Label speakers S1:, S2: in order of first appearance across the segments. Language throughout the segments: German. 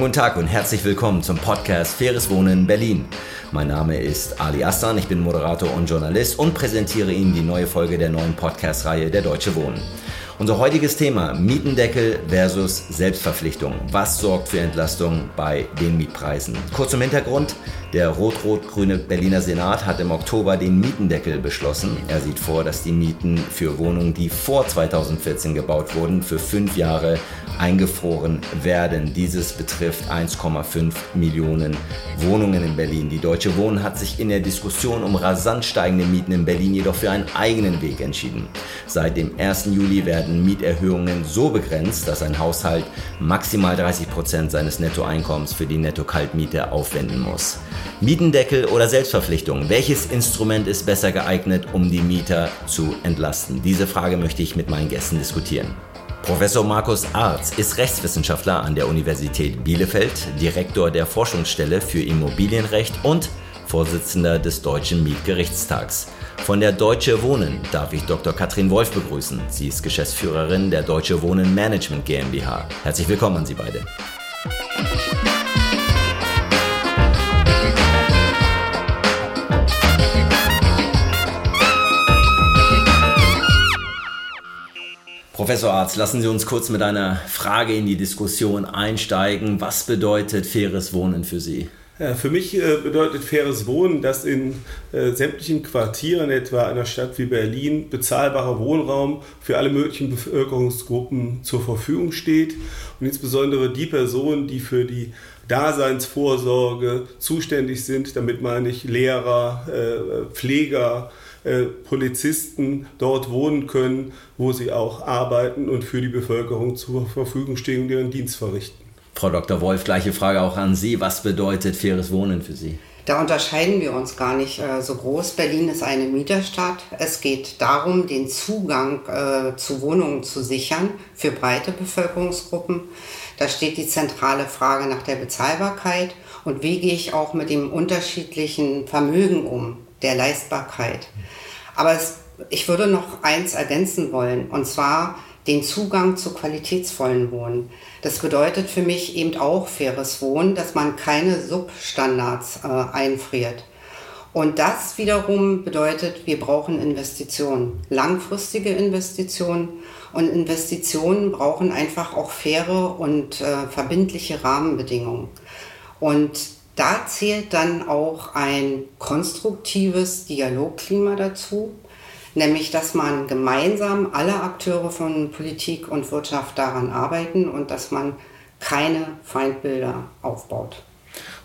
S1: Schönen guten Tag und herzlich willkommen zum Podcast Faires Wohnen in Berlin. Mein Name ist Ali Astan, ich bin Moderator und Journalist und präsentiere Ihnen die neue Folge der neuen Podcast-Reihe Der Deutsche Wohnen. Unser heutiges Thema Mietendeckel versus Selbstverpflichtung. Was sorgt für Entlastung bei den Mietpreisen? Kurz zum Hintergrund. Der rot-rot-grüne Berliner Senat hat im Oktober den Mietendeckel beschlossen. Er sieht vor, dass die Mieten für Wohnungen, die vor 2014 gebaut wurden, für fünf Jahre eingefroren werden. Dieses betrifft 1,5 Millionen Wohnungen in Berlin. Die Deutsche Wohnen hat sich in der Diskussion um rasant steigende Mieten in Berlin jedoch für einen eigenen Weg entschieden. Seit dem 1. Juli werden werden Mieterhöhungen so begrenzt, dass ein Haushalt maximal 30 Prozent seines Nettoeinkommens für die Netto-Kaltmiete aufwenden muss. Mietendeckel oder Selbstverpflichtung? Welches Instrument ist besser geeignet, um die Mieter zu entlasten? Diese Frage möchte ich mit meinen Gästen diskutieren. Professor Markus Arz ist Rechtswissenschaftler an der Universität Bielefeld, Direktor der Forschungsstelle für Immobilienrecht und Vorsitzender des Deutschen Mietgerichtstags. Von der Deutsche Wohnen darf ich Dr. Katrin Wolf begrüßen. Sie ist Geschäftsführerin der Deutsche Wohnen Management GmbH. Herzlich willkommen an Sie beide. Professor Arzt, lassen Sie uns kurz mit einer Frage in die Diskussion einsteigen. Was bedeutet faires Wohnen für Sie?
S2: Für mich äh, bedeutet faires Wohnen, dass in äh, sämtlichen Quartieren, etwa einer Stadt wie Berlin, bezahlbarer Wohnraum für alle möglichen Bevölkerungsgruppen zur Verfügung steht. Und insbesondere die Personen, die für die Daseinsvorsorge zuständig sind, damit meine ich Lehrer, äh, Pfleger, Polizisten dort wohnen können, wo sie auch arbeiten und für die Bevölkerung zur Verfügung stehen und ihren Dienst verrichten.
S1: Frau Dr. Wolf, gleiche Frage auch an Sie. Was bedeutet faires Wohnen für Sie?
S3: Da unterscheiden wir uns gar nicht äh, so groß. Berlin ist eine Mieterstadt. Es geht darum, den Zugang äh, zu Wohnungen zu sichern für breite Bevölkerungsgruppen. Da steht die zentrale Frage nach der Bezahlbarkeit und wie gehe ich auch mit dem unterschiedlichen Vermögen um, der Leistbarkeit. Aber es, ich würde noch eins ergänzen wollen, und zwar den Zugang zu qualitätsvollen Wohnen. Das bedeutet für mich eben auch faires Wohnen, dass man keine Substandards äh, einfriert. Und das wiederum bedeutet, wir brauchen Investitionen, langfristige Investitionen. Und Investitionen brauchen einfach auch faire und äh, verbindliche Rahmenbedingungen. Und da zählt dann auch ein konstruktives Dialogklima dazu nämlich dass man gemeinsam alle Akteure von Politik und Wirtschaft daran arbeiten und dass man keine Feindbilder aufbaut.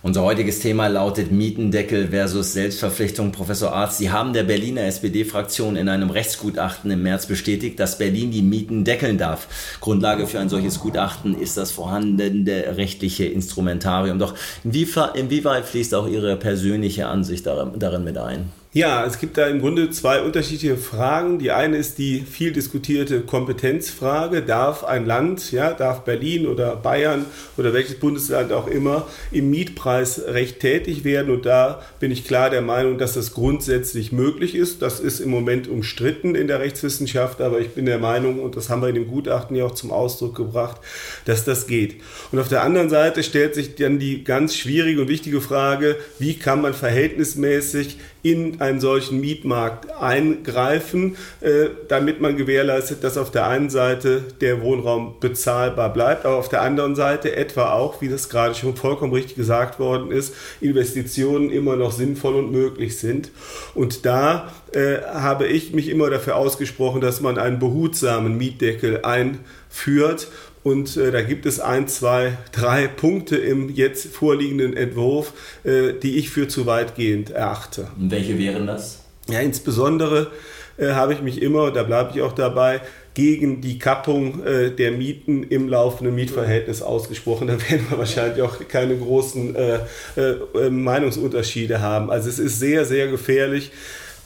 S1: Unser heutiges Thema lautet Mietendeckel versus Selbstverpflichtung. Professor Arzt, Sie haben der Berliner SPD-Fraktion in einem Rechtsgutachten im März bestätigt, dass Berlin die Mieten deckeln darf. Grundlage für ein solches Gutachten ist das vorhandene rechtliche Instrumentarium. Doch inwieweit fließt auch Ihre persönliche Ansicht darin mit ein?
S2: Ja, es gibt da im Grunde zwei unterschiedliche Fragen. Die eine ist die viel diskutierte Kompetenzfrage. Darf ein Land, ja, darf Berlin oder Bayern oder welches Bundesland auch immer im Mietpreisrecht tätig werden? Und da bin ich klar der Meinung, dass das grundsätzlich möglich ist. Das ist im Moment umstritten in der Rechtswissenschaft, aber ich bin der Meinung, und das haben wir in dem Gutachten ja auch zum Ausdruck gebracht, dass das geht. Und auf der anderen Seite stellt sich dann die ganz schwierige und wichtige Frage, wie kann man verhältnismäßig in einen solchen Mietmarkt eingreifen, äh, damit man gewährleistet, dass auf der einen Seite der Wohnraum bezahlbar bleibt, aber auf der anderen Seite etwa auch, wie das gerade schon vollkommen richtig gesagt worden ist, Investitionen immer noch sinnvoll und möglich sind. Und da äh, habe ich mich immer dafür ausgesprochen, dass man einen behutsamen Mietdeckel einführt und äh, da gibt es ein, zwei, drei Punkte im jetzt vorliegenden Entwurf, äh, die ich für zu weitgehend erachte.
S1: Und welche wären das?
S2: Ja, insbesondere äh, habe ich mich immer, da bleibe ich auch dabei, gegen die Kappung äh, der Mieten im laufenden Mietverhältnis ausgesprochen. Da werden wir wahrscheinlich auch keine großen äh, äh, Meinungsunterschiede haben. Also es ist sehr, sehr gefährlich,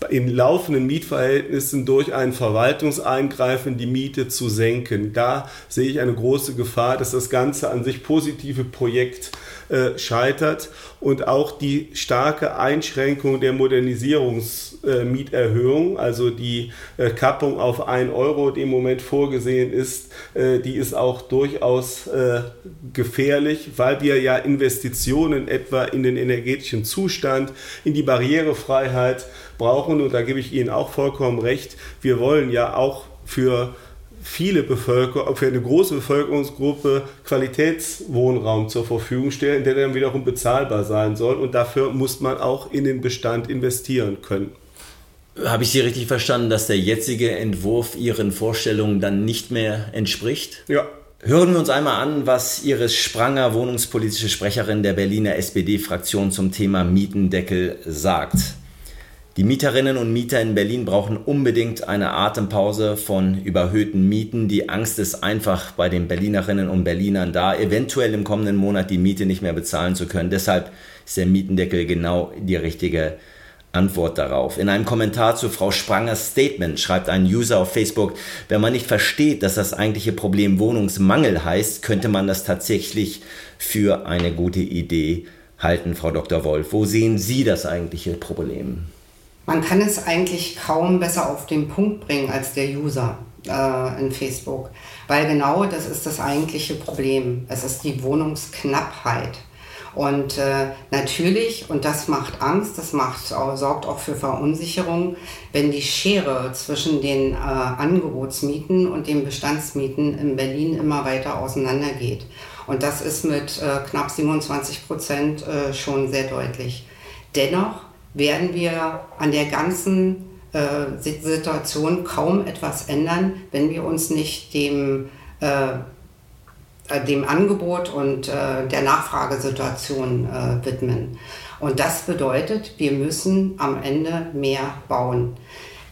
S2: in laufenden Mietverhältnissen durch ein Verwaltungseingreifen die Miete zu senken. Da sehe ich eine große Gefahr, dass das ganze an sich positive Projekt äh, scheitert und auch die starke Einschränkung der Modernisierungsmieterhöhung, äh, also die äh, Kappung auf 1 Euro, die im Moment vorgesehen ist, äh, die ist auch durchaus äh, gefährlich, weil wir ja Investitionen etwa in den energetischen Zustand, in die Barrierefreiheit brauchen. Und da gebe ich Ihnen auch vollkommen recht. Wir wollen ja auch für viele Bevölkerung, für eine große Bevölkerungsgruppe Qualitätswohnraum zur Verfügung stellen, der dann wiederum bezahlbar sein soll. Und dafür muss man auch in den Bestand investieren können.
S1: Habe ich Sie richtig verstanden, dass der jetzige Entwurf Ihren Vorstellungen dann nicht mehr entspricht?
S2: Ja.
S1: Hören wir uns einmal an, was Iris Spranger, wohnungspolitische Sprecherin der Berliner SPD-Fraktion zum Thema Mietendeckel sagt. Die Mieterinnen und Mieter in Berlin brauchen unbedingt eine Atempause von überhöhten Mieten. Die Angst ist einfach bei den Berlinerinnen und Berlinern da, eventuell im kommenden Monat die Miete nicht mehr bezahlen zu können. Deshalb ist der Mietendeckel genau die richtige Antwort darauf. In einem Kommentar zu Frau Sprangers Statement schreibt ein User auf Facebook, wenn man nicht versteht, dass das eigentliche Problem Wohnungsmangel heißt, könnte man das tatsächlich für eine gute Idee halten, Frau Dr. Wolf. Wo sehen Sie das eigentliche Problem?
S3: Man kann es eigentlich kaum besser auf den Punkt bringen als der User äh, in Facebook, weil genau das ist das eigentliche Problem. Es ist die Wohnungsknappheit. Und äh, natürlich, und das macht Angst, das macht, sorgt auch für Verunsicherung, wenn die Schere zwischen den äh, Angebotsmieten und den Bestandsmieten in Berlin immer weiter auseinandergeht. Und das ist mit äh, knapp 27 Prozent äh, schon sehr deutlich. Dennoch werden wir an der ganzen äh, Situation kaum etwas ändern, wenn wir uns nicht dem, äh, äh, dem Angebot und äh, der Nachfragesituation äh, widmen. Und das bedeutet, wir müssen am Ende mehr bauen.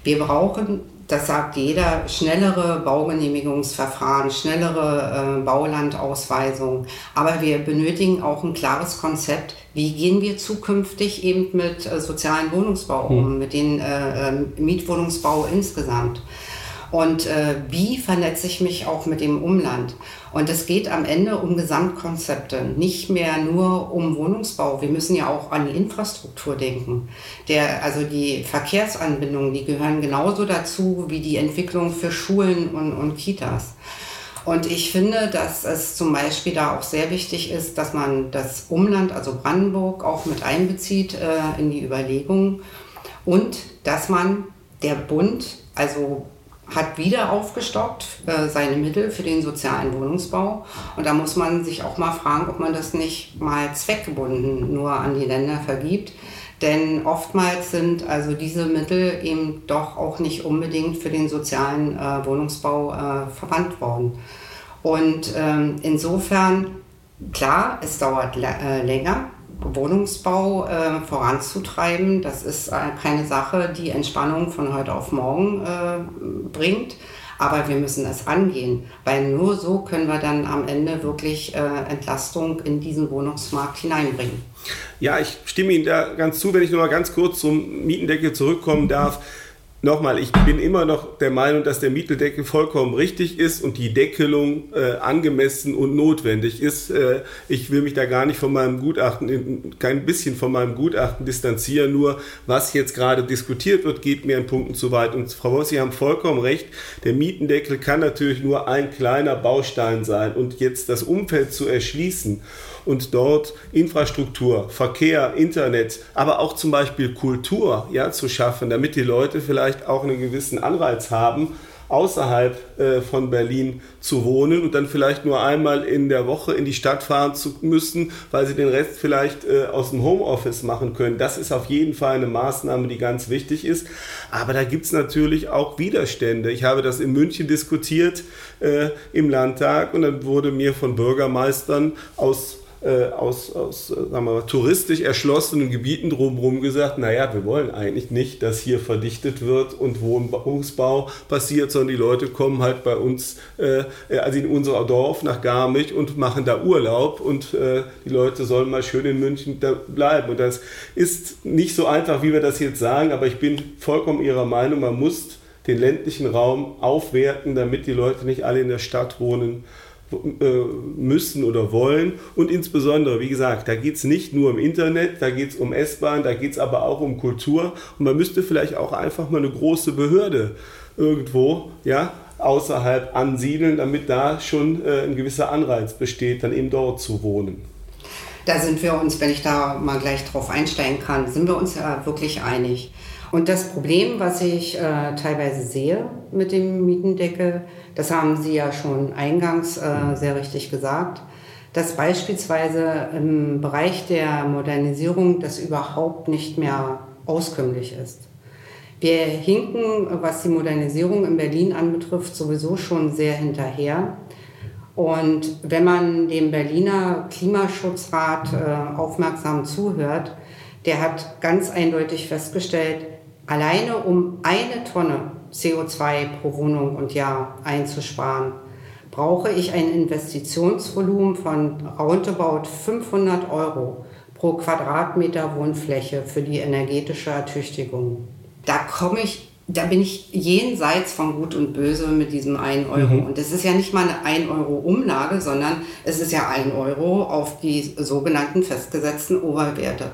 S3: Wir brauchen das sagt jeder, schnellere Baugenehmigungsverfahren, schnellere äh, Baulandausweisung. Aber wir benötigen auch ein klares Konzept, wie gehen wir zukünftig eben mit äh, sozialen Wohnungsbau um, hm. mit dem äh, ähm, Mietwohnungsbau insgesamt. Und äh, wie vernetze ich mich auch mit dem Umland? Und es geht am Ende um Gesamtkonzepte, nicht mehr nur um Wohnungsbau. Wir müssen ja auch an die Infrastruktur denken. Der, also die Verkehrsanbindungen, die gehören genauso dazu wie die Entwicklung für Schulen und, und Kitas. Und ich finde, dass es zum Beispiel da auch sehr wichtig ist, dass man das Umland, also Brandenburg, auch mit einbezieht äh, in die Überlegungen und dass man der Bund, also hat wieder aufgestockt äh, seine Mittel für den sozialen Wohnungsbau. Und da muss man sich auch mal fragen, ob man das nicht mal zweckgebunden nur an die Länder vergibt. Denn oftmals sind also diese Mittel eben doch auch nicht unbedingt für den sozialen äh, Wohnungsbau äh, verwandt worden. Und ähm, insofern, klar, es dauert äh, länger, Wohnungsbau äh, voranzutreiben. Das ist äh, keine Sache, die Entspannung von heute auf morgen äh, bringt. Aber wir müssen es angehen, weil nur so können wir dann am Ende wirklich äh, Entlastung in diesen Wohnungsmarkt hineinbringen.
S2: Ja, ich stimme Ihnen da ganz zu, wenn ich noch mal ganz kurz zum Mietendeckel zurückkommen darf. Nochmal, ich bin immer noch der Meinung, dass der Mieteldeckel vollkommen richtig ist und die Deckelung äh, angemessen und notwendig ist. Äh, ich will mich da gar nicht von meinem Gutachten, kein bisschen von meinem Gutachten distanzieren, nur was jetzt gerade diskutiert wird, geht mir in Punkten zu weit. Und Frau Voss, Sie haben vollkommen recht, der Mietendeckel kann natürlich nur ein kleiner Baustein sein und jetzt das Umfeld zu erschließen und dort Infrastruktur, Verkehr, Internet, aber auch zum Beispiel Kultur ja, zu schaffen, damit die Leute vielleicht auch einen gewissen Anreiz haben, außerhalb äh, von Berlin zu wohnen und dann vielleicht nur einmal in der Woche in die Stadt fahren zu müssen, weil sie den Rest vielleicht äh, aus dem Homeoffice machen können. Das ist auf jeden Fall eine Maßnahme, die ganz wichtig ist. Aber da gibt es natürlich auch Widerstände. Ich habe das in München diskutiert äh, im Landtag und dann wurde mir von Bürgermeistern aus äh, aus, aus sagen wir mal, touristisch erschlossenen Gebieten drumherum gesagt, naja, wir wollen eigentlich nicht, dass hier verdichtet wird und Wohnungsbau passiert, sondern die Leute kommen halt bei uns, äh, also in unser Dorf nach Garmisch und machen da Urlaub und äh, die Leute sollen mal schön in München bleiben. Und das ist nicht so einfach, wie wir das jetzt sagen, aber ich bin vollkommen Ihrer Meinung, man muss den ländlichen Raum aufwerten, damit die Leute nicht alle in der Stadt wohnen äh, müssen oder wollen. Und insbesondere, wie gesagt, da geht es nicht nur im Internet, da geht es um S-Bahn, da geht es aber auch um Kultur. Und man müsste vielleicht auch einfach mal eine große Behörde irgendwo, ja, außerhalb ansiedeln, damit da schon äh, ein gewisser Anreiz besteht, dann eben dort zu wohnen.
S3: Da sind wir uns, wenn ich da mal gleich drauf einsteigen kann, sind wir uns ja wirklich einig. Und das Problem, was ich äh, teilweise sehe mit dem Mietendeckel, das haben Sie ja schon eingangs äh, sehr richtig gesagt, dass beispielsweise im Bereich der Modernisierung das überhaupt nicht mehr auskömmlich ist. Wir hinken, was die Modernisierung in Berlin anbetrifft, sowieso schon sehr hinterher. Und wenn man dem Berliner Klimaschutzrat äh, aufmerksam zuhört, der hat ganz eindeutig festgestellt, alleine um eine Tonne CO2 pro Wohnung und Jahr einzusparen, brauche ich ein Investitionsvolumen von roundabout 500 Euro pro Quadratmeter Wohnfläche für die energetische Ertüchtigung da komme ich, da bin ich jenseits von Gut und Böse mit diesem 1 Euro. Mhm. Und das ist ja nicht mal eine 1 Euro Umlage, sondern es ist ja 1 Euro auf die sogenannten festgesetzten Oberwerte.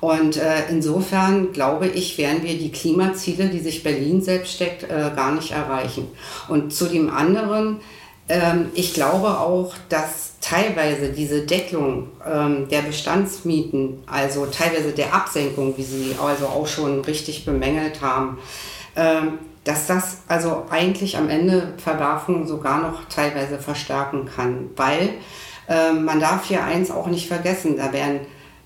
S3: Und äh, insofern glaube ich, werden wir die Klimaziele, die sich Berlin selbst steckt, äh, gar nicht erreichen. Und zu dem anderen, ähm, ich glaube auch, dass teilweise diese Deckelung ähm, der Bestandsmieten, also teilweise der Absenkung, wie Sie also auch schon richtig bemängelt haben, ähm, dass das also eigentlich am Ende Verwerfungen sogar noch teilweise verstärken kann, weil ähm, man darf hier eins auch nicht vergessen, da werden,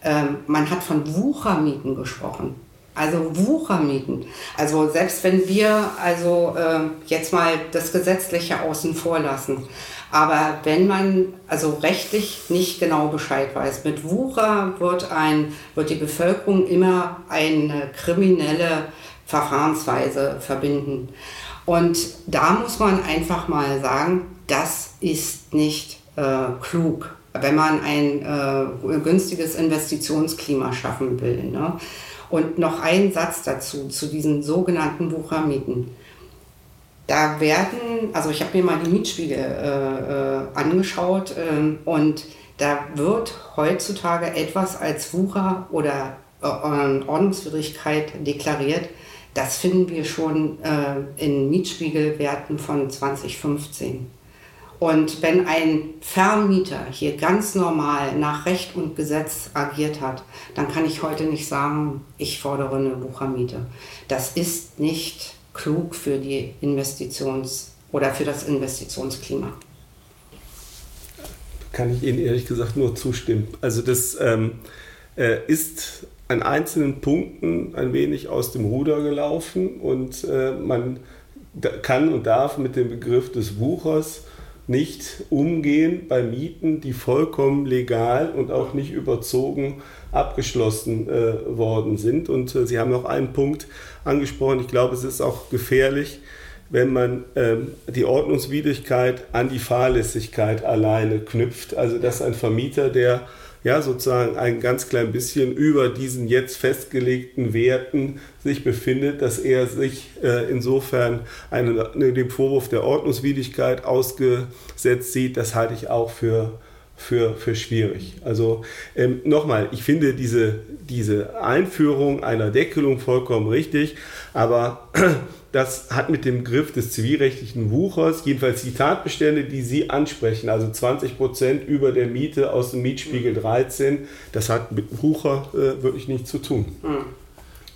S3: ähm, man hat von Wuchermieten gesprochen. Also Wuchermieten. Also selbst wenn wir also äh, jetzt mal das Gesetzliche außen vor lassen, aber wenn man also rechtlich nicht genau Bescheid weiß, mit Wucher wird, ein, wird die Bevölkerung immer eine kriminelle Verfahrensweise verbinden. Und da muss man einfach mal sagen, das ist nicht äh, klug, wenn man ein äh, günstiges Investitionsklima schaffen will. Ne? Und noch ein Satz dazu, zu diesen sogenannten Wuchermieten. Da werden, also ich habe mir mal die Mietspiegel äh, äh, angeschaut äh, und da wird heutzutage etwas als Wucher oder äh, Ordnungswidrigkeit deklariert. Das finden wir schon äh, in Mietspiegelwerten von 2015. Und wenn ein Vermieter hier ganz normal nach Recht und Gesetz agiert hat, dann kann ich heute nicht sagen, ich fordere eine Wuchermiete. Das ist nicht klug für die Investitions- oder für das Investitionsklima.
S2: Kann ich Ihnen ehrlich gesagt nur zustimmen. Also das ähm, äh, ist an einzelnen Punkten ein wenig aus dem Ruder gelaufen und äh, man kann und darf mit dem Begriff des Wuchers nicht umgehen bei Mieten, die vollkommen legal und auch nicht überzogen abgeschlossen äh, worden sind. Und äh, Sie haben noch einen Punkt angesprochen. Ich glaube, es ist auch gefährlich, wenn man ähm, die Ordnungswidrigkeit an die Fahrlässigkeit alleine knüpft. Also dass ein Vermieter, der ja sozusagen ein ganz klein bisschen über diesen jetzt festgelegten Werten sich befindet, dass er sich äh, insofern einen, dem Vorwurf der Ordnungswidrigkeit ausgesetzt sieht, das halte ich auch für für, für schwierig. Also ähm, nochmal, ich finde diese, diese Einführung einer Deckelung vollkommen richtig, aber das hat mit dem Griff des zivilrechtlichen Wuchers, jedenfalls die Tatbestände, die Sie ansprechen, also 20 Prozent über der Miete aus dem Mietspiegel 13, das hat mit Wucher äh, wirklich nichts zu tun. Mhm.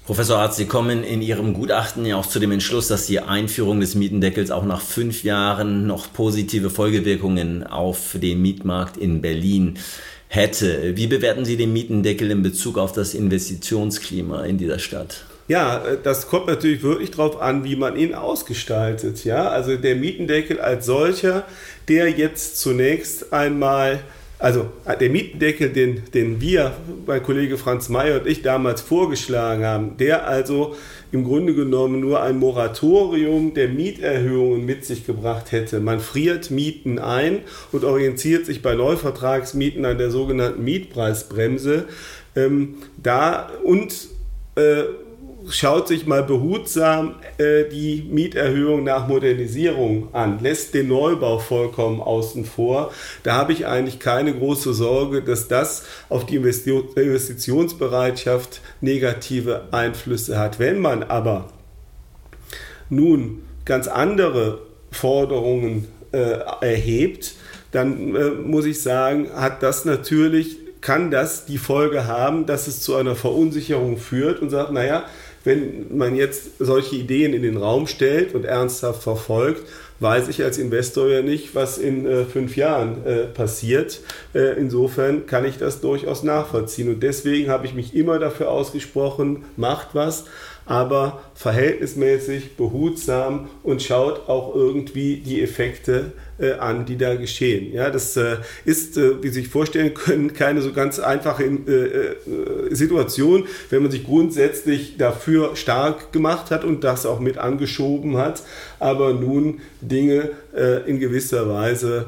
S1: Professor Arzt, Sie kommen in Ihrem Gutachten ja auch zu dem Entschluss, dass die Einführung des Mietendeckels auch nach fünf Jahren noch positive Folgewirkungen auf den Mietmarkt in Berlin hätte. Wie bewerten Sie den Mietendeckel in Bezug auf das Investitionsklima in dieser Stadt?
S2: Ja, äh, das kommt natürlich wirklich darauf an, wie man ihn ausgestaltet. Ja, also der Mietendeckel als solcher, der jetzt zunächst einmal also äh, der Mietendeckel, den, den wir, mein Kollege Franz Mayer und ich damals vorgeschlagen haben, der also im Grunde genommen nur ein Moratorium der Mieterhöhungen mit sich gebracht hätte. Man friert Mieten ein und orientiert sich bei Neuvertragsmieten an der sogenannten Mietpreisbremse. Ähm, da und äh, schaut sich mal behutsam äh, die Mieterhöhung nach Modernisierung an, lässt den Neubau vollkommen außen vor. Da habe ich eigentlich keine große Sorge, dass das auf die Investitionsbereitschaft negative Einflüsse hat. Wenn man aber nun ganz andere Forderungen äh, erhebt, dann äh, muss ich sagen, hat das natürlich, kann das die Folge haben, dass es zu einer Verunsicherung führt und sagt, naja, wenn man jetzt solche Ideen in den Raum stellt und ernsthaft verfolgt, weiß ich als Investor ja nicht, was in äh, fünf Jahren äh, passiert. Äh, insofern kann ich das durchaus nachvollziehen. Und deswegen habe ich mich immer dafür ausgesprochen, macht was, aber verhältnismäßig, behutsam und schaut auch irgendwie die Effekte äh, an, die da geschehen. Ja, das äh, ist, äh, wie Sie sich vorstellen können, keine so ganz einfache äh, äh, Situation, wenn man sich grundsätzlich dafür stark gemacht hat und das auch mit angeschoben hat, aber nun Dinge äh, in gewisser Weise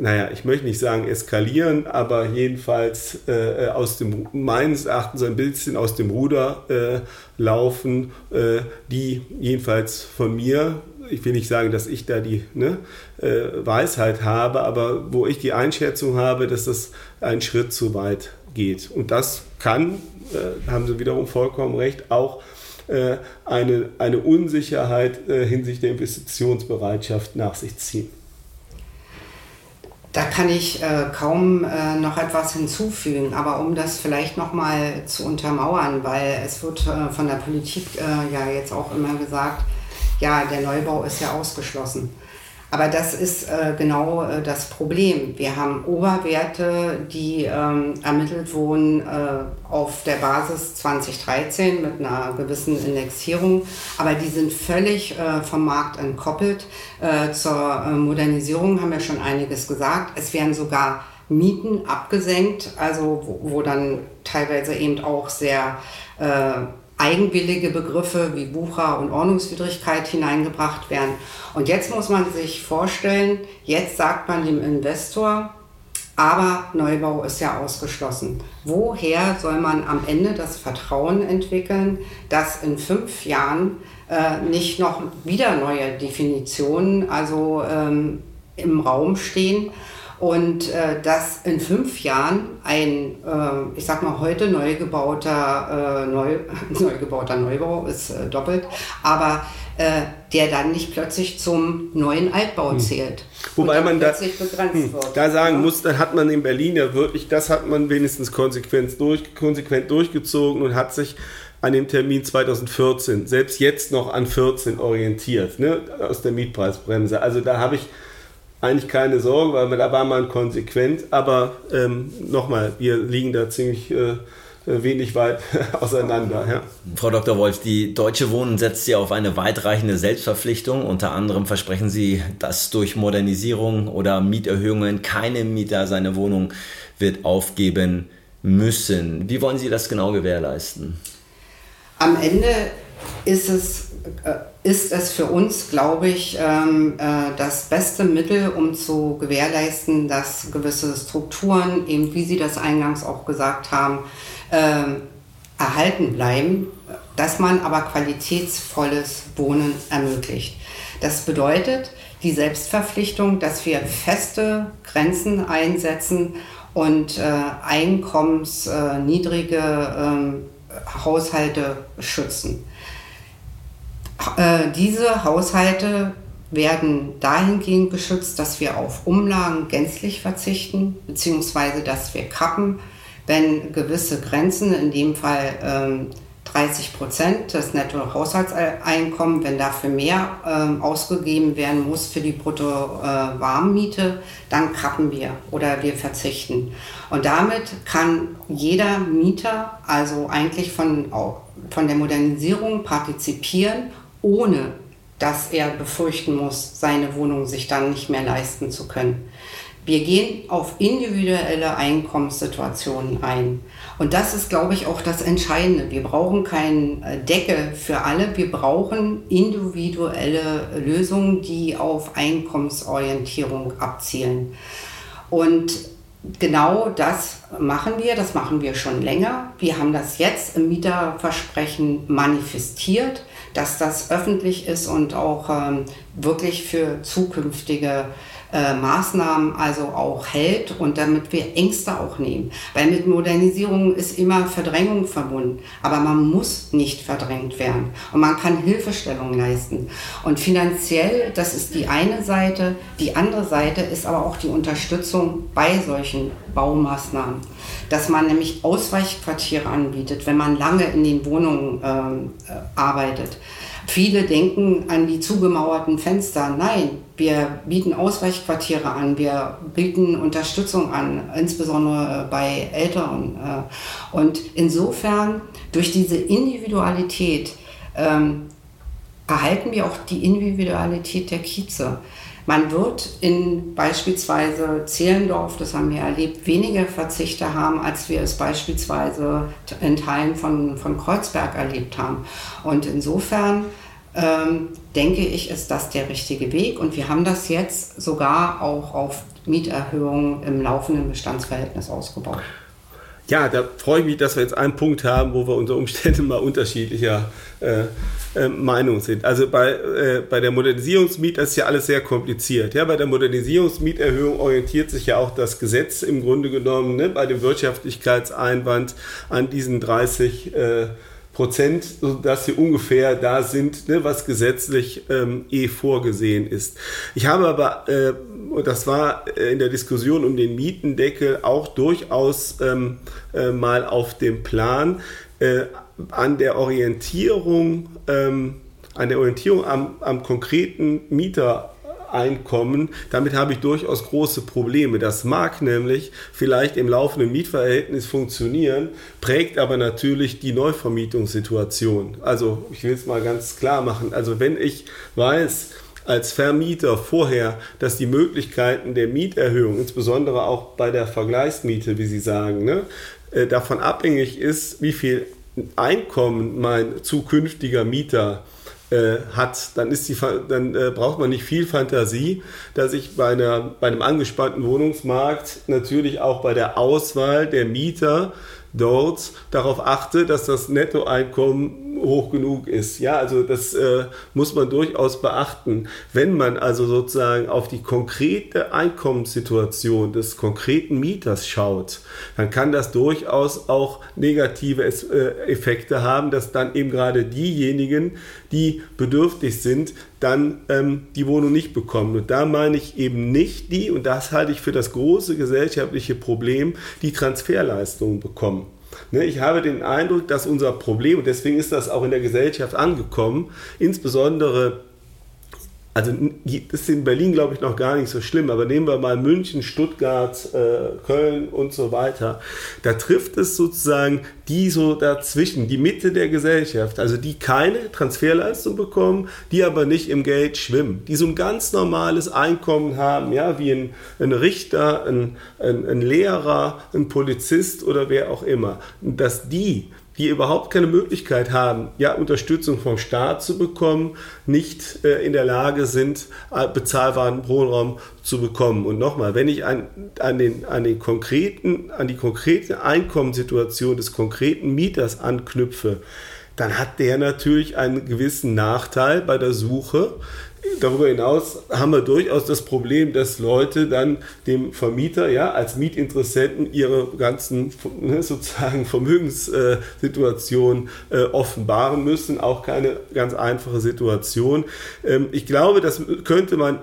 S2: naja, ich möchte nicht sagen eskalieren, aber jedenfalls äh, aus dem, meines Erachtens ein bisschen aus dem Ruder äh, laufen, äh, die jedenfalls von mir ich will nicht sagen, dass ich da die ne, äh, Weisheit habe, aber wo ich die Einschätzung habe, dass das einen Schritt zu weit geht. Und das kann, äh, haben Sie wiederum vollkommen recht, auch äh, eine, eine Unsicherheit äh, hinsichtlich der Investitionsbereitschaft nach sich ziehen.
S3: Da kann ich äh, kaum äh, noch etwas hinzufügen, aber um das vielleicht nochmal zu untermauern, weil es wird äh, von der Politik äh, ja jetzt auch immer gesagt, ja, der Neubau ist ja ausgeschlossen. Aber das ist äh, genau äh, das Problem. Wir haben Oberwerte, die ähm, ermittelt wurden äh, auf der Basis 2013 mit einer gewissen Indexierung, aber die sind völlig äh, vom Markt entkoppelt. Äh, zur äh, Modernisierung haben wir schon einiges gesagt. Es werden sogar Mieten abgesenkt, also wo, wo dann teilweise eben auch sehr eigenwillige Begriffe wie Wucher und Ordnungswidrigkeit hineingebracht werden. Und jetzt muss man sich vorstellen, jetzt sagt man dem Investor, aber Neubau ist ja ausgeschlossen. Woher soll man am Ende das Vertrauen entwickeln, dass in fünf Jahren äh, nicht noch wieder neue Definitionen also ähm, im Raum stehen? Und äh, dass in fünf Jahren ein, äh, ich sag mal, heute neu gebauter, äh, neu, neu gebauter Neubau ist äh, doppelt, aber äh, der dann nicht plötzlich zum neuen Altbau hm. zählt.
S2: Wobei man da, hm, da sagen ja. muss, dann hat man in Berlin ja wirklich, das hat man wenigstens konsequent, durch, konsequent durchgezogen und hat sich an dem Termin 2014, selbst jetzt noch an 14 orientiert, ne, aus der Mietpreisbremse. Also da habe ich eigentlich keine Sorge, weil da war man konsequent. Aber ähm, nochmal, wir liegen da ziemlich äh, wenig weit auseinander. Ja.
S1: Frau Dr. Wolf, die Deutsche Wohnen setzt ja auf eine weitreichende Selbstverpflichtung. Unter anderem versprechen Sie, dass durch Modernisierung oder Mieterhöhungen keine Mieter seine Wohnung wird aufgeben müssen. Wie wollen Sie das genau gewährleisten?
S3: Am Ende ist es ist es für uns, glaube ich, ähm, äh, das beste Mittel, um zu gewährleisten, dass gewisse Strukturen, eben wie Sie das eingangs auch gesagt haben, ähm, erhalten bleiben, dass man aber qualitätsvolles Wohnen ermöglicht. Das bedeutet die Selbstverpflichtung, dass wir feste Grenzen einsetzen und äh, einkommensniedrige ähm, Haushalte schützen. Äh, diese Haushalte werden dahingehend geschützt, dass wir auf Umlagen gänzlich verzichten, beziehungsweise dass wir kappen, wenn gewisse Grenzen, in dem Fall ähm, 30 Prozent des Nettohaushaltseinkommens, wenn dafür mehr ähm, ausgegeben werden muss für die Brutto-Warmmiete, äh, dann kappen wir oder wir verzichten. Und damit kann jeder Mieter also eigentlich von, von der Modernisierung partizipieren ohne dass er befürchten muss, seine Wohnung sich dann nicht mehr leisten zu können. Wir gehen auf individuelle Einkommenssituationen ein. Und das ist, glaube ich, auch das Entscheidende. Wir brauchen keinen äh, Deckel für alle. Wir brauchen individuelle Lösungen, die auf Einkommensorientierung abzielen. Und genau das machen wir, das machen wir schon länger. Wir haben das jetzt im Mieterversprechen manifestiert, dass das öffentlich ist und auch ähm, wirklich für zukünftige äh, Maßnahmen also auch hält und damit wir Ängste auch nehmen. Weil mit Modernisierung ist immer Verdrängung verbunden, aber man muss nicht verdrängt werden und man kann Hilfestellung leisten. Und finanziell, das ist die eine Seite, die andere Seite ist aber auch die Unterstützung bei solchen Baumaßnahmen, dass man nämlich Ausweichquartiere anbietet, wenn man lange in den Wohnungen ähm, äh, arbeitet Viele denken an die zugemauerten Fenster. Nein, wir bieten Ausweichquartiere an, wir bieten Unterstützung an, insbesondere bei Älteren. Äh. Und insofern, durch diese Individualität, ähm, erhalten wir auch die Individualität der Kieze. Man wird in beispielsweise Zehlendorf, das haben wir erlebt, weniger Verzichte haben, als wir es beispielsweise in Teilen von, von Kreuzberg erlebt haben. Und insofern ähm, denke ich, ist das der richtige Weg. Und wir haben das jetzt sogar auch auf Mieterhöhungen im laufenden Bestandsverhältnis ausgebaut.
S2: Ja, da freue ich mich, dass wir jetzt einen Punkt haben, wo wir unter Umständen mal unterschiedlicher äh, äh, Meinung sind. Also bei, äh, bei der Modernisierungsmiet ist ja alles sehr kompliziert. Ja, bei der Modernisierungsmieterhöhung orientiert sich ja auch das Gesetz im Grunde genommen ne, bei dem Wirtschaftlichkeitseinwand an diesen 30 äh, Prozent, sodass sie ungefähr da sind, ne, was gesetzlich ähm, eh vorgesehen ist. Ich habe aber, äh, das war äh, in der Diskussion um den Mietendeckel auch durchaus ähm, äh, mal auf dem Plan, äh, an der Orientierung, ähm, an der Orientierung am, am konkreten Mieter Einkommen. Damit habe ich durchaus große Probleme. Das mag nämlich vielleicht im laufenden Mietverhältnis funktionieren, prägt aber natürlich die Neuvermietungssituation. Also ich will es mal ganz klar machen. Also wenn ich weiß, als Vermieter vorher, dass die Möglichkeiten der Mieterhöhung, insbesondere auch bei der Vergleichsmiete, wie Sie sagen, ne, äh, davon abhängig ist, wie viel Einkommen mein zukünftiger Mieter äh, hat, dann, ist die, dann äh, braucht man nicht viel Fantasie, dass ich bei, einer, bei einem angespannten Wohnungsmarkt natürlich auch bei der Auswahl der Mieter dort darauf achte, dass das Nettoeinkommen hoch genug ist. Ja, also das äh, muss man durchaus beachten. Wenn man also sozusagen auf die konkrete Einkommenssituation des konkreten Mieters schaut, dann kann das durchaus auch negative äh, Effekte haben, dass dann eben gerade diejenigen, die bedürftig sind, dann ähm, die Wohnung nicht bekommen. Und da meine ich eben nicht die, und das halte ich für das große gesellschaftliche Problem, die Transferleistungen bekommen. Ne, ich habe den Eindruck, dass unser Problem, und deswegen ist das auch in der Gesellschaft angekommen, insbesondere also ist in Berlin, glaube ich, noch gar nicht so schlimm, aber nehmen wir mal München, Stuttgart, äh, Köln und so weiter. Da trifft es sozusagen die so dazwischen, die Mitte der Gesellschaft, also die keine Transferleistung bekommen, die aber nicht im Geld schwimmen, die so ein ganz normales Einkommen haben, ja, wie ein, ein Richter, ein, ein, ein Lehrer, ein Polizist oder wer auch immer. Dass die die überhaupt keine Möglichkeit haben, ja, Unterstützung vom Staat zu bekommen, nicht äh, in der Lage sind, äh, bezahlbaren Wohnraum zu bekommen. Und nochmal, wenn ich an, an, den, an, den konkreten, an die konkrete Einkommenssituation des konkreten Mieters anknüpfe, dann hat der natürlich einen gewissen Nachteil bei der Suche Darüber hinaus haben wir durchaus das Problem, dass Leute dann dem Vermieter ja als Mietinteressenten ihre ganzen ne, sozusagen Vermögenssituation äh, offenbaren müssen. Auch keine ganz einfache Situation. Ähm, ich glaube, das könnte man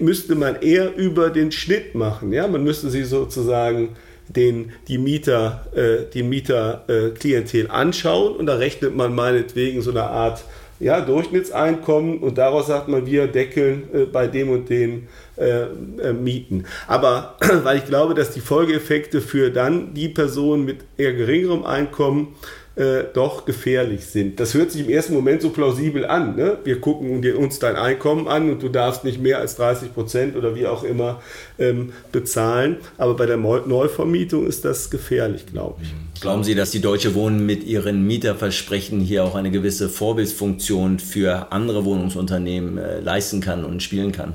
S2: müsste man eher über den Schnitt machen. Ja, man müsste sich sozusagen den, die Mieter, äh, die Mieterklientel äh, anschauen und da rechnet man meinetwegen so eine Art ja, Durchschnittseinkommen und daraus sagt man, wir deckeln äh, bei dem und den äh, äh, Mieten. Aber weil ich glaube, dass die Folgeeffekte für dann die Personen mit eher geringerem Einkommen äh, doch gefährlich sind. Das hört sich im ersten Moment so plausibel an. Ne? Wir gucken uns dein Einkommen an und du darfst nicht mehr als 30 Prozent oder wie auch immer ähm, bezahlen. Aber bei der Neuvermietung ist das gefährlich, glaube ich.
S1: Glauben Sie, dass die Deutsche Wohnen mit ihren Mieterversprechen hier auch eine gewisse Vorbildsfunktion für andere Wohnungsunternehmen äh, leisten kann und spielen kann?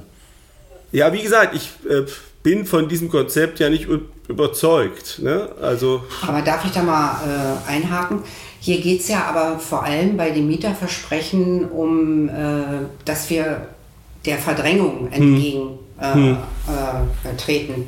S2: Ja, wie gesagt, ich äh, bin von diesem Konzept ja nicht überzeugt. Ne? Also
S3: aber darf ich da mal äh, einhaken? Hier geht es ja aber vor allem bei den Mieterversprechen um, äh, dass wir der Verdrängung entgegentreten. Hm. Äh, hm.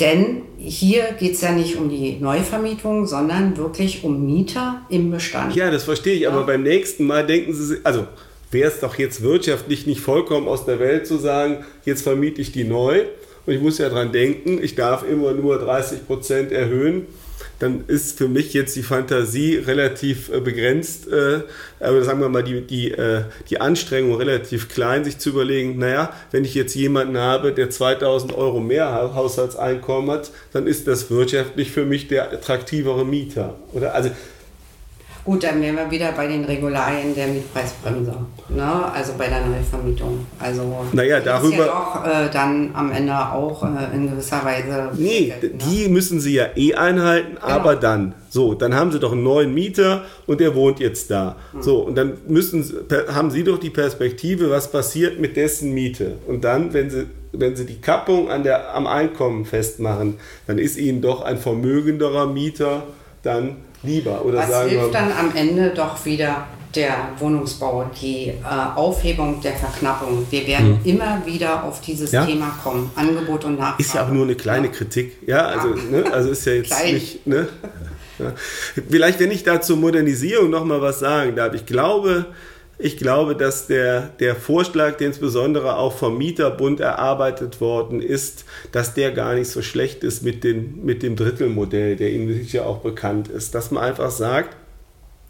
S3: Denn hier geht es ja nicht um die Neuvermietung, sondern wirklich um Mieter im Bestand.
S2: Ja, das verstehe ich, ja. aber beim nächsten Mal denken Sie, also wäre es doch jetzt wirtschaftlich nicht vollkommen aus der Welt zu sagen, jetzt vermiete ich die neu und ich muss ja dran denken, ich darf immer nur 30 Prozent erhöhen dann ist für mich jetzt die Fantasie relativ äh, begrenzt, äh, aber sagen wir mal die, die, äh, die Anstrengung relativ klein, sich zu überlegen, naja, wenn ich jetzt jemanden habe, der 2000 Euro mehr Haushaltseinkommen hat, dann ist das wirtschaftlich für mich der attraktivere Mieter. Oder? Also
S3: Gut, dann wären wir wieder bei den Regularien der Mietpreisbremse, ne? also bei der Neuvermietung. Also
S2: naja, darüber ist ja
S3: doch äh, dann am Ende auch äh, in gewisser Weise.
S2: Nee, ne? die müssen sie ja eh einhalten, genau. aber dann. So, dann haben sie doch einen neuen Mieter und der wohnt jetzt da. Hm. So, und dann müssen, haben sie doch die Perspektive, was passiert mit dessen Miete. Und dann, wenn sie wenn Sie die Kappung an der, am Einkommen festmachen, dann ist Ihnen doch ein vermögenderer Mieter dann lieber? Oder
S3: Was
S2: sagen
S3: hilft dann am Ende doch wieder der Wohnungsbau, die äh, Aufhebung der Verknappung. Wir werden hm. immer wieder auf dieses ja? Thema kommen, Angebot und Nachfrage.
S2: Ist ja auch nur eine kleine ja. Kritik, ja, also, ja. Ne? also ist ja jetzt Klein. nicht, ne? Vielleicht, wenn ich da zur Modernisierung noch mal was sagen darf. Ich glaube, ich glaube, dass der, der Vorschlag, der insbesondere auch vom Mieterbund erarbeitet worden ist, dass der gar nicht so schlecht ist mit, den, mit dem Drittelmodell, der Ihnen sicher auch bekannt ist. Dass man einfach sagt,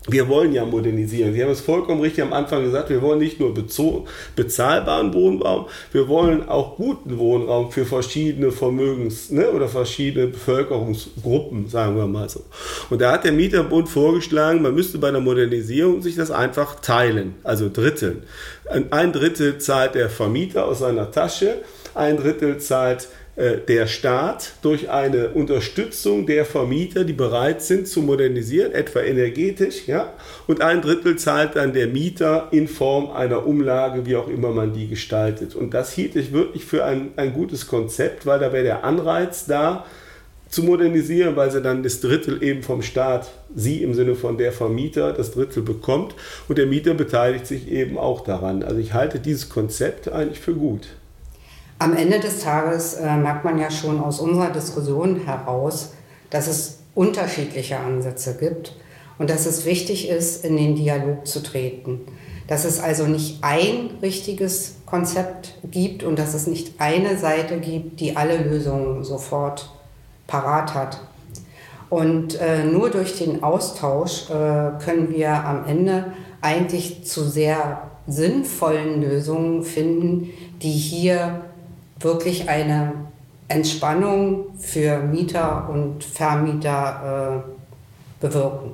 S2: wir wollen ja modernisieren. Sie haben es vollkommen richtig am Anfang gesagt, wir wollen nicht nur bezahlbaren Wohnraum, wir wollen auch guten Wohnraum für verschiedene Vermögens- ne, oder verschiedene Bevölkerungsgruppen, sagen wir mal so. Und da hat der Mieterbund vorgeschlagen, man müsste bei der Modernisierung sich das einfach teilen, also dritteln. Ein Drittel zahlt der Vermieter aus seiner Tasche, ein Drittel zahlt äh, der Staat durch eine Unterstützung der Vermieter, die bereit sind zu modernisieren, etwa energetisch, ja, und ein Drittel zahlt dann der Mieter in Form einer Umlage, wie auch immer man die gestaltet. Und das hielt ich wirklich für ein, ein gutes Konzept, weil da wäre der Anreiz da, zu modernisieren, weil sie dann das Drittel eben vom Staat, sie im Sinne von der Vermieter, das Drittel bekommt und der Mieter beteiligt sich eben auch daran. Also ich halte dieses Konzept eigentlich für gut.
S3: Am Ende des Tages äh, merkt man ja schon aus unserer Diskussion heraus, dass es unterschiedliche Ansätze gibt und dass es wichtig ist, in den Dialog zu treten. Dass es also nicht ein richtiges Konzept gibt und dass es nicht eine Seite gibt, die alle Lösungen sofort parat hat. Und äh, nur durch den Austausch äh, können wir am Ende eigentlich zu sehr sinnvollen Lösungen finden, die hier wirklich eine Entspannung für Mieter und Vermieter äh, bewirken.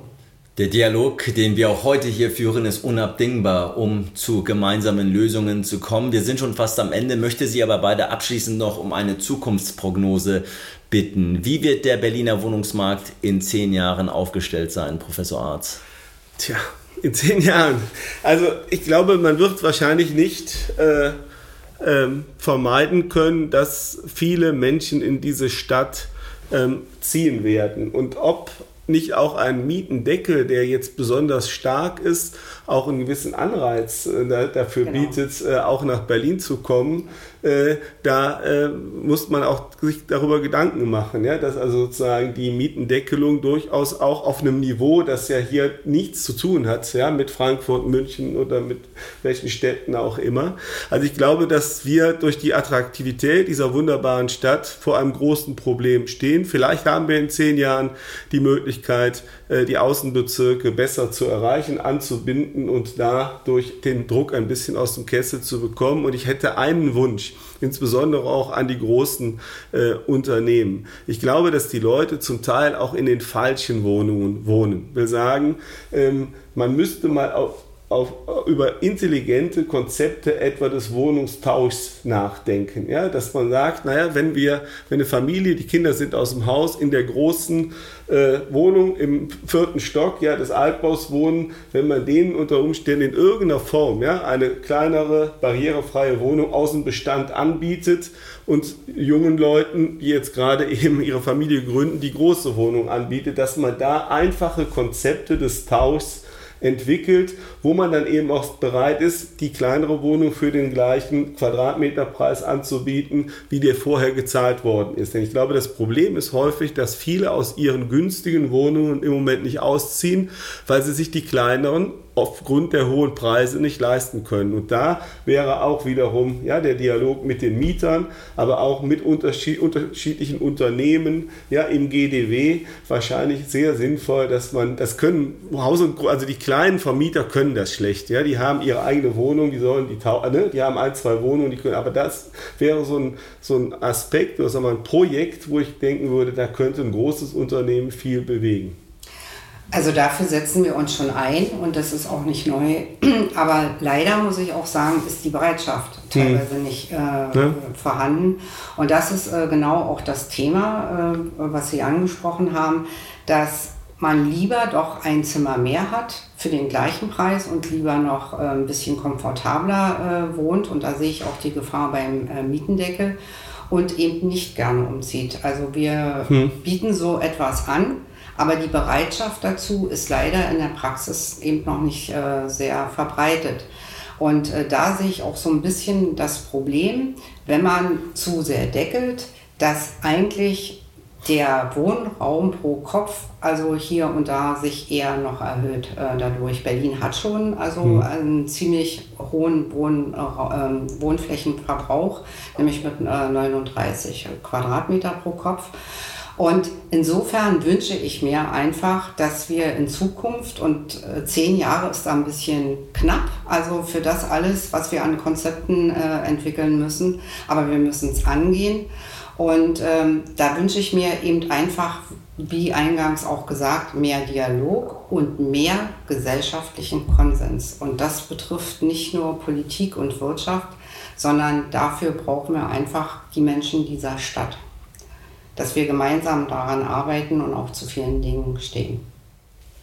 S1: Der Dialog, den wir auch heute hier führen, ist unabdingbar, um zu gemeinsamen Lösungen zu kommen. Wir sind schon fast am Ende, möchte Sie aber beide abschließend noch um eine Zukunftsprognose bitten. Wie wird der Berliner Wohnungsmarkt in zehn Jahren aufgestellt sein, Professor Arz?
S2: Tja, in zehn Jahren. Also ich glaube, man wird wahrscheinlich nicht äh, ähm, vermeiden können, dass viele Menschen in diese Stadt ähm, ziehen werden. Und ob nicht auch ein Mietendeckel, der jetzt besonders stark ist, auch einen gewissen Anreiz äh, dafür genau. bietet, äh, auch nach Berlin zu kommen, äh, da äh, muss man auch sich darüber Gedanken machen, ja, dass also sozusagen die Mietendeckelung durchaus auch auf einem Niveau, das ja hier nichts zu tun hat, ja, mit Frankfurt, München oder mit welchen Städten auch immer. Also ich glaube, dass wir durch die Attraktivität dieser wunderbaren Stadt vor einem großen Problem stehen. Vielleicht haben wir in zehn Jahren die Möglichkeit, äh, die Außenbezirke besser zu erreichen, anzubinden und dadurch den Druck ein bisschen aus dem Kessel zu bekommen. Und ich hätte einen Wunsch insbesondere auch an die großen äh, Unternehmen. Ich glaube, dass die Leute zum Teil auch in den falschen Wohnungen wohnen. Ich will sagen, ähm, man müsste mal auf auf, über intelligente Konzepte etwa des Wohnungstauschs nachdenken. Ja, dass man sagt, naja, wenn wir, wenn eine Familie, die Kinder sind aus dem Haus, in der großen äh, Wohnung im vierten Stock ja, des Altbaus wohnen, wenn man denen unter Umständen in irgendeiner Form ja, eine kleinere, barrierefreie Wohnung aus dem Bestand anbietet und jungen Leuten, die jetzt gerade eben ihre Familie gründen, die große Wohnung anbietet, dass man da einfache Konzepte des Tauschs entwickelt, wo man dann eben auch bereit ist, die kleinere Wohnung für den gleichen Quadratmeterpreis anzubieten, wie der vorher gezahlt worden ist. Denn ich glaube, das Problem ist häufig, dass viele aus ihren günstigen Wohnungen im Moment nicht ausziehen, weil sie sich die kleineren aufgrund der hohen Preise nicht leisten können. Und da wäre auch wiederum ja, der Dialog mit den Mietern, aber auch mit unterschied unterschiedlichen Unternehmen ja, im GDW wahrscheinlich sehr sinnvoll, dass man, das können Haus und also die kleinen Vermieter können das schlecht. Ja, die haben ihre eigene Wohnung, die sollen die, ne, die haben ein, zwei Wohnungen, die können, aber das wäre so ein, so ein Aspekt oder sagen wir, ein Projekt, wo ich denken würde, da könnte ein großes Unternehmen viel bewegen.
S3: Also dafür setzen wir uns schon ein und das ist auch nicht neu. Aber leider muss ich auch sagen, ist die Bereitschaft teilweise hm. nicht äh, ja. vorhanden. Und das ist äh, genau auch das Thema, äh, was Sie angesprochen haben, dass man lieber doch ein Zimmer mehr hat für den gleichen Preis und lieber noch äh, ein bisschen komfortabler äh, wohnt. Und da sehe ich auch die Gefahr beim äh, Mietendeckel und eben nicht gerne umzieht. Also wir hm. bieten so etwas an aber die Bereitschaft dazu ist leider in der Praxis eben noch nicht äh, sehr verbreitet. Und äh, da sehe ich auch so ein bisschen das Problem, wenn man zu sehr deckelt, dass eigentlich der Wohnraum pro Kopf also hier und da sich eher noch erhöht äh, dadurch. Berlin hat schon also mhm. einen ziemlich hohen Wohn, äh, Wohnflächenverbrauch, nämlich mit äh, 39 Quadratmeter pro Kopf. Und insofern wünsche ich mir einfach, dass wir in Zukunft, und äh, zehn Jahre ist da ein bisschen knapp, also für das alles, was wir an Konzepten äh, entwickeln müssen, aber wir müssen es angehen. Und ähm, da wünsche ich mir eben einfach, wie eingangs auch gesagt, mehr Dialog und mehr gesellschaftlichen Konsens. Und das betrifft nicht nur Politik und Wirtschaft, sondern dafür brauchen wir einfach die Menschen dieser Stadt dass wir gemeinsam daran arbeiten und auch zu vielen Dingen stehen.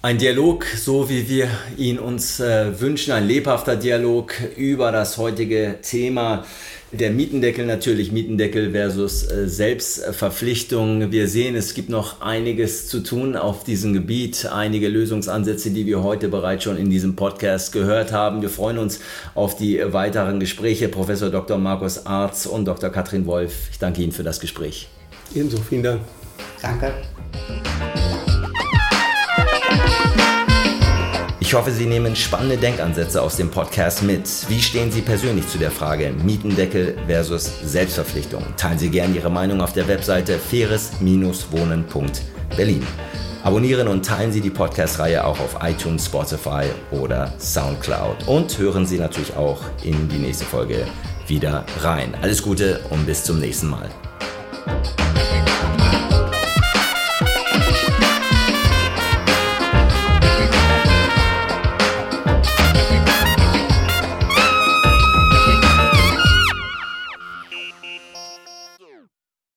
S1: Ein Dialog, so wie wir ihn uns äh, wünschen, ein lebhafter Dialog über das heutige Thema. Der Mietendeckel natürlich, Mietendeckel versus äh, Selbstverpflichtung. Wir sehen, es gibt noch einiges zu tun auf diesem Gebiet, einige Lösungsansätze, die wir heute bereits schon in diesem Podcast gehört haben. Wir freuen uns auf die weiteren Gespräche. Professor Dr. Markus Arz und Dr. Katrin Wolf, ich danke Ihnen für das Gespräch.
S2: Ebenso, vielen Dank.
S3: Danke.
S1: Ich hoffe, Sie nehmen spannende Denkansätze aus dem Podcast mit. Wie stehen Sie persönlich zu der Frage Mietendeckel versus Selbstverpflichtung? Teilen Sie gerne Ihre Meinung auf der Webseite faires-wohnen.berlin. Abonnieren und teilen Sie die Podcast-Reihe auch auf iTunes, Spotify oder Soundcloud. Und hören Sie natürlich auch in die nächste Folge wieder rein. Alles Gute und bis zum nächsten Mal. Thank you.